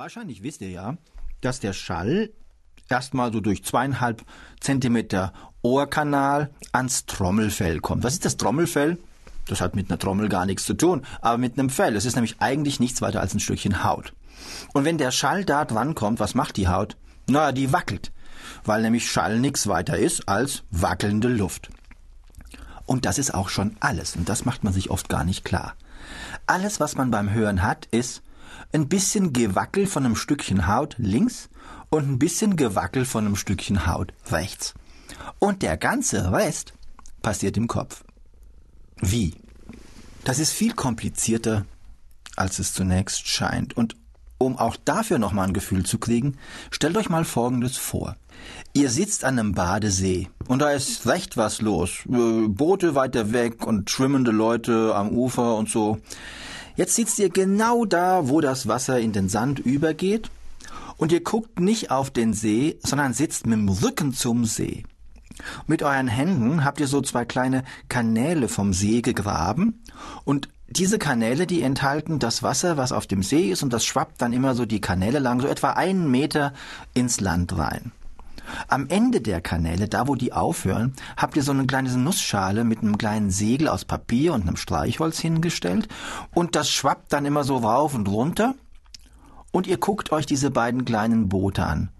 Wahrscheinlich wisst ihr ja, dass der Schall erstmal so durch zweieinhalb Zentimeter Ohrkanal ans Trommelfell kommt. Was ist das Trommelfell? Das hat mit einer Trommel gar nichts zu tun, aber mit einem Fell. Es ist nämlich eigentlich nichts weiter als ein Stückchen Haut. Und wenn der Schall da dran kommt, was macht die Haut? Na, die wackelt, weil nämlich Schall nichts weiter ist als wackelnde Luft. Und das ist auch schon alles, und das macht man sich oft gar nicht klar. Alles, was man beim Hören hat, ist ein bisschen Gewackel von einem Stückchen Haut links und ein bisschen Gewackel von einem Stückchen Haut rechts. Und der ganze Rest passiert im Kopf. Wie? Das ist viel komplizierter, als es zunächst scheint. Und um auch dafür nochmal ein Gefühl zu kriegen, stellt euch mal Folgendes vor. Ihr sitzt an einem Badesee und da ist recht was los. Äh, Boote weiter weg und schwimmende Leute am Ufer und so. Jetzt sitzt ihr genau da, wo das Wasser in den Sand übergeht und ihr guckt nicht auf den See, sondern sitzt mit dem Rücken zum See. Mit euren Händen habt ihr so zwei kleine Kanäle vom See gegraben und diese Kanäle, die enthalten das Wasser, was auf dem See ist und das schwappt dann immer so die Kanäle lang, so etwa einen Meter ins Land rein. Am Ende der Kanäle, da wo die aufhören, habt ihr so eine kleine Nussschale mit einem kleinen Segel aus Papier und einem Streichholz hingestellt und das schwappt dann immer so rauf und runter und ihr guckt euch diese beiden kleinen Boote an.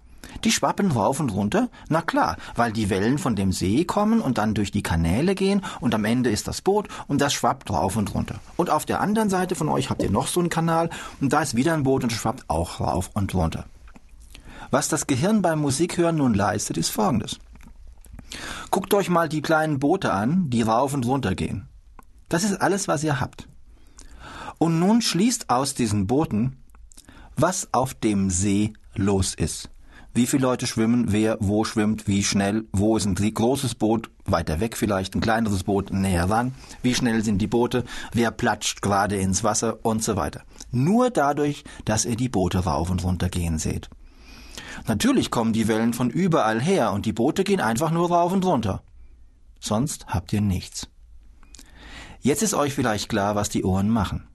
Die schwappen rauf und runter? Na klar, weil die Wellen von dem See kommen und dann durch die Kanäle gehen und am Ende ist das Boot und das schwappt rauf und runter. Und auf der anderen Seite von euch habt ihr noch so einen Kanal und da ist wieder ein Boot und schwappt auch rauf und runter. Was das Gehirn beim Musikhören nun leistet, ist folgendes. Guckt euch mal die kleinen Boote an, die rauf und runter gehen. Das ist alles, was ihr habt. Und nun schließt aus diesen Booten, was auf dem See los ist. Wie viele Leute schwimmen, wer wo schwimmt, wie schnell, wo ist ein großes Boot, weiter weg vielleicht, ein kleineres Boot näher ran, wie schnell sind die Boote, wer platscht gerade ins Wasser und so weiter. Nur dadurch, dass ihr die Boote rauf und runter gehen seht. Natürlich kommen die Wellen von überall her und die Boote gehen einfach nur rauf und runter. Sonst habt ihr nichts. Jetzt ist euch vielleicht klar, was die Ohren machen.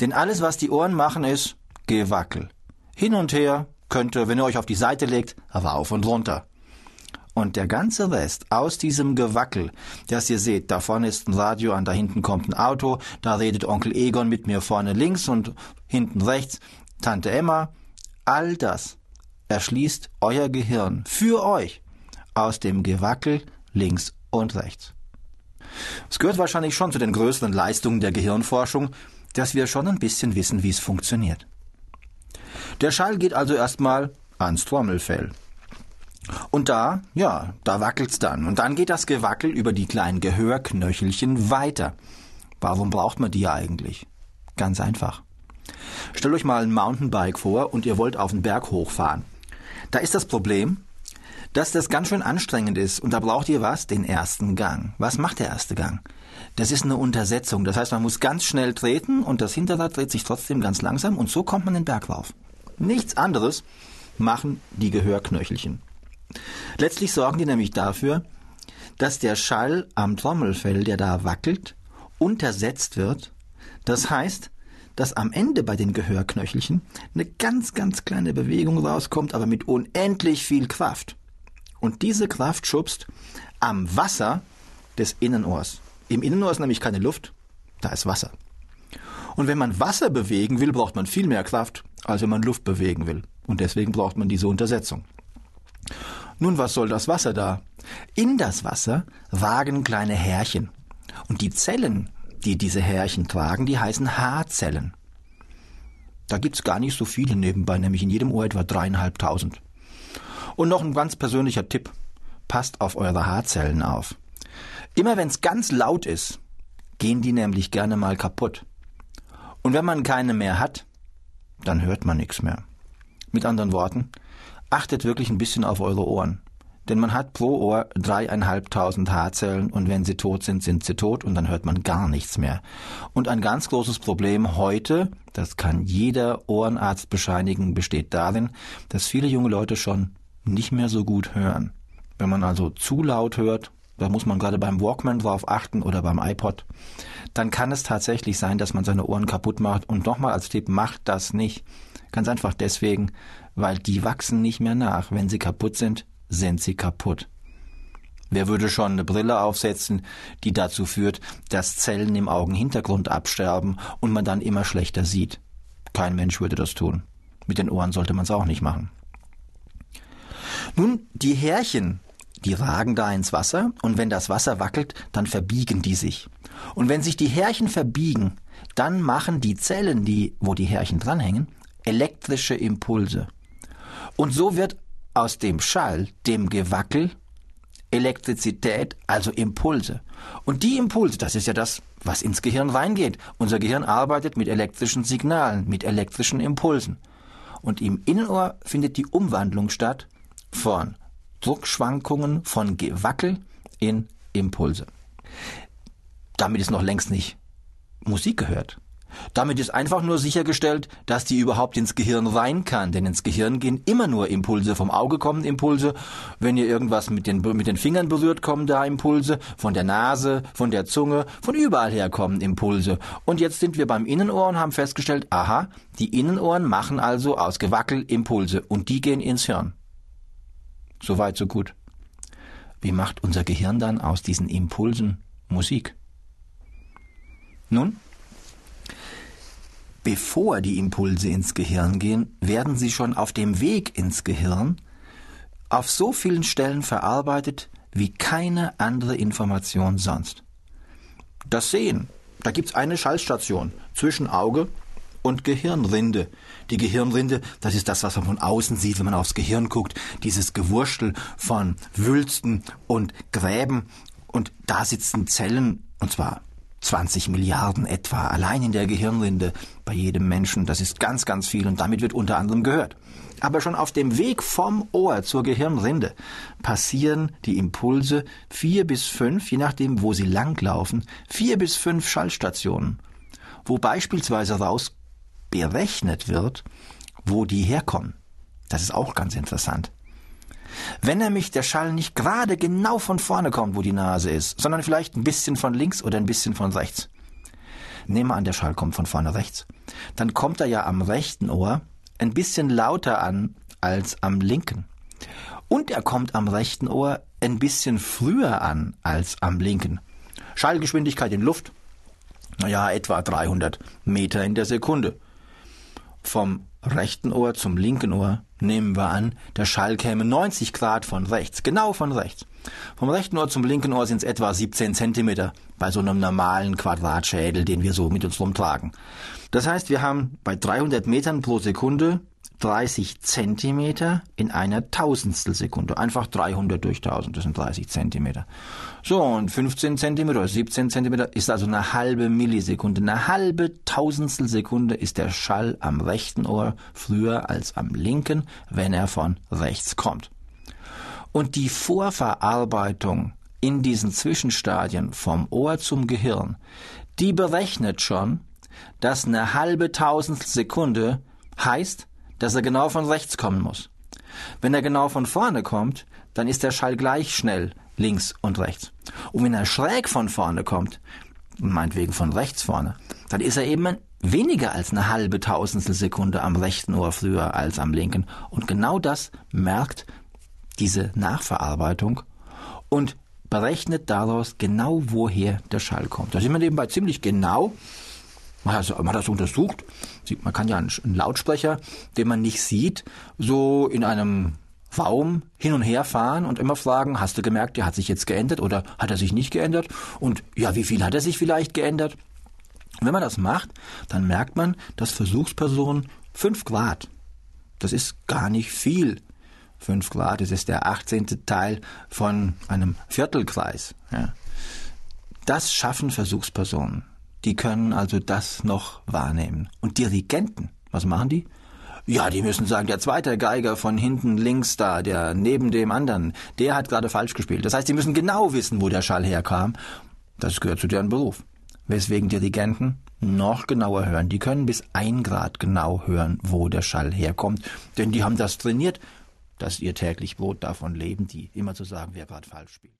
Denn alles, was die Ohren machen, ist Gewackel. Hin und her könnte, wenn ihr euch auf die Seite legt, rauf und runter. Und der ganze Rest aus diesem Gewackel, das ihr seht, da vorne ist ein Radio an, da hinten kommt ein Auto, da redet Onkel Egon mit mir vorne links und hinten rechts, Tante Emma, all das erschließt euer Gehirn für euch aus dem Gewackel links und rechts. Es gehört wahrscheinlich schon zu den größeren Leistungen der Gehirnforschung, dass wir schon ein bisschen wissen, wie es funktioniert. Der Schall geht also erstmal ans Trommelfell. Und da, ja, da wackelt's dann. Und dann geht das Gewackel über die kleinen Gehörknöchelchen weiter. Warum braucht man die eigentlich? Ganz einfach. Stellt euch mal ein Mountainbike vor und ihr wollt auf den Berg hochfahren. Da ist das Problem, dass das ganz schön anstrengend ist und da braucht ihr was? Den ersten Gang. Was macht der erste Gang? Das ist eine Untersetzung. Das heißt, man muss ganz schnell treten und das Hinterrad dreht sich trotzdem ganz langsam und so kommt man den Berg rauf. Nichts anderes machen die Gehörknöchelchen. Letztlich sorgen die nämlich dafür, dass der Schall am Trommelfell, der da wackelt, untersetzt wird. Das heißt, dass am Ende bei den Gehörknöchelchen eine ganz, ganz kleine Bewegung rauskommt, aber mit unendlich viel Kraft. Und diese Kraft schubst am Wasser des Innenohrs. Im Innenohr ist nämlich keine Luft, da ist Wasser. Und wenn man Wasser bewegen will, braucht man viel mehr Kraft, als wenn man Luft bewegen will. Und deswegen braucht man diese Untersetzung. Nun, was soll das Wasser da? In das Wasser wagen kleine Härchen. Und die Zellen, die diese Härchen tragen, die heißen Haarzellen. Da gibt's gar nicht so viele nebenbei, nämlich in jedem Ohr etwa dreieinhalbtausend. Und noch ein ganz persönlicher Tipp. Passt auf eure Haarzellen auf. Immer wenn's ganz laut ist, gehen die nämlich gerne mal kaputt. Und wenn man keine mehr hat, dann hört man nichts mehr. Mit anderen Worten, achtet wirklich ein bisschen auf eure Ohren. Denn man hat pro Ohr dreieinhalbtausend Haarzellen und wenn sie tot sind, sind sie tot und dann hört man gar nichts mehr. Und ein ganz großes Problem heute, das kann jeder Ohrenarzt bescheinigen, besteht darin, dass viele junge Leute schon nicht mehr so gut hören. Wenn man also zu laut hört, da muss man gerade beim Walkman drauf achten oder beim iPod, dann kann es tatsächlich sein, dass man seine Ohren kaputt macht. Und nochmal als Tipp, macht das nicht. Ganz einfach deswegen, weil die wachsen nicht mehr nach. Wenn sie kaputt sind, sind sie kaputt. Wer würde schon eine Brille aufsetzen, die dazu führt, dass Zellen im Augenhintergrund absterben und man dann immer schlechter sieht? Kein Mensch würde das tun. Mit den Ohren sollte man es auch nicht machen. Nun, die Härchen, die ragen da ins Wasser und wenn das Wasser wackelt, dann verbiegen die sich. Und wenn sich die Härchen verbiegen, dann machen die Zellen, die, wo die Härchen dranhängen, elektrische Impulse. Und so wird aus dem Schall, dem Gewackel Elektrizität, also Impulse. Und die Impulse, das ist ja das, was ins Gehirn reingeht. Unser Gehirn arbeitet mit elektrischen Signalen, mit elektrischen Impulsen. Und im Innenohr findet die Umwandlung statt von Druckschwankungen, von Gewackel in Impulse. Damit ist noch längst nicht Musik gehört. Damit ist einfach nur sichergestellt, dass die überhaupt ins Gehirn rein kann. Denn ins Gehirn gehen immer nur Impulse. Vom Auge kommen Impulse. Wenn ihr irgendwas mit den, mit den Fingern berührt, kommen da Impulse. Von der Nase, von der Zunge, von überall her kommen Impulse. Und jetzt sind wir beim Innenohr und haben festgestellt, aha, die Innenohren machen also aus Gewackel Impulse. Und die gehen ins Hirn. So weit, so gut. Wie macht unser Gehirn dann aus diesen Impulsen Musik? Nun, bevor die Impulse ins Gehirn gehen, werden sie schon auf dem Weg ins Gehirn auf so vielen Stellen verarbeitet wie keine andere Information sonst. Das Sehen, da gibt's eine Schallstation zwischen Auge und Gehirnrinde. Die Gehirnrinde, das ist das, was man von außen sieht, wenn man aufs Gehirn guckt, dieses Gewurstel von Wülsten und Gräben. Und da sitzen Zellen, und zwar 20 Milliarden etwa allein in der Gehirnrinde bei jedem Menschen. Das ist ganz, ganz viel und damit wird unter anderem gehört. Aber schon auf dem Weg vom Ohr zur Gehirnrinde passieren die Impulse vier bis fünf, je nachdem, wo sie langlaufen, vier bis fünf Schallstationen, wo beispielsweise raus berechnet wird, wo die herkommen. Das ist auch ganz interessant. Wenn nämlich der Schall nicht gerade genau von vorne kommt, wo die Nase ist, sondern vielleicht ein bisschen von links oder ein bisschen von rechts. Nehmen wir an, der Schall kommt von vorne rechts. Dann kommt er ja am rechten Ohr ein bisschen lauter an als am linken. Und er kommt am rechten Ohr ein bisschen früher an als am linken. Schallgeschwindigkeit in Luft, naja, etwa 300 Meter in der Sekunde. Vom rechten Ohr zum linken Ohr nehmen wir an, der Schall käme 90 Grad von rechts, genau von rechts. Vom rechten Ohr zum linken Ohr sind es etwa 17 Zentimeter bei so einem normalen Quadratschädel, den wir so mit uns rumtragen. Das heißt, wir haben bei 300 Metern pro Sekunde 30 Zentimeter in einer Tausendstel Sekunde. Einfach 300 durch 1000, das sind 30 Zentimeter. So, und 15 Zentimeter oder 17 Zentimeter ist also eine halbe Millisekunde. Eine halbe Tausendstel Sekunde ist der Schall am rechten Ohr früher als am linken, wenn er von rechts kommt. Und die Vorverarbeitung in diesen Zwischenstadien vom Ohr zum Gehirn, die berechnet schon, dass eine halbe Tausendstel Sekunde heißt, dass er genau von rechts kommen muss. Wenn er genau von vorne kommt, dann ist der Schall gleich schnell links und rechts. Und wenn er schräg von vorne kommt, meinetwegen von rechts vorne, dann ist er eben weniger als eine halbe Tausendstel Sekunde am rechten Ohr früher als am linken. Und genau das merkt diese Nachverarbeitung und berechnet daraus genau, woher der Schall kommt. Da sind wir nebenbei ziemlich genau man hat, man hat das untersucht. Man kann ja einen, Lautsprecher, den man nicht sieht, so in einem Raum hin und her fahren und immer fragen, hast du gemerkt, der hat sich jetzt geändert oder hat er sich nicht geändert? Und ja, wie viel hat er sich vielleicht geändert? Und wenn man das macht, dann merkt man, dass Versuchspersonen 5 Grad, das ist gar nicht viel. 5 Grad, das ist der 18. Teil von einem Viertelkreis. Ja. Das schaffen Versuchspersonen. Die können also das noch wahrnehmen. Und Dirigenten, was machen die? Ja, die müssen sagen, der zweite Geiger von hinten links da, der neben dem anderen, der hat gerade falsch gespielt. Das heißt, die müssen genau wissen, wo der Schall herkam. Das gehört zu deren Beruf. Weswegen Dirigenten noch genauer hören. Die können bis ein Grad genau hören, wo der Schall herkommt. Denn die haben das trainiert, dass ihr täglich Brot davon leben, die immer zu sagen, wer gerade falsch spielt.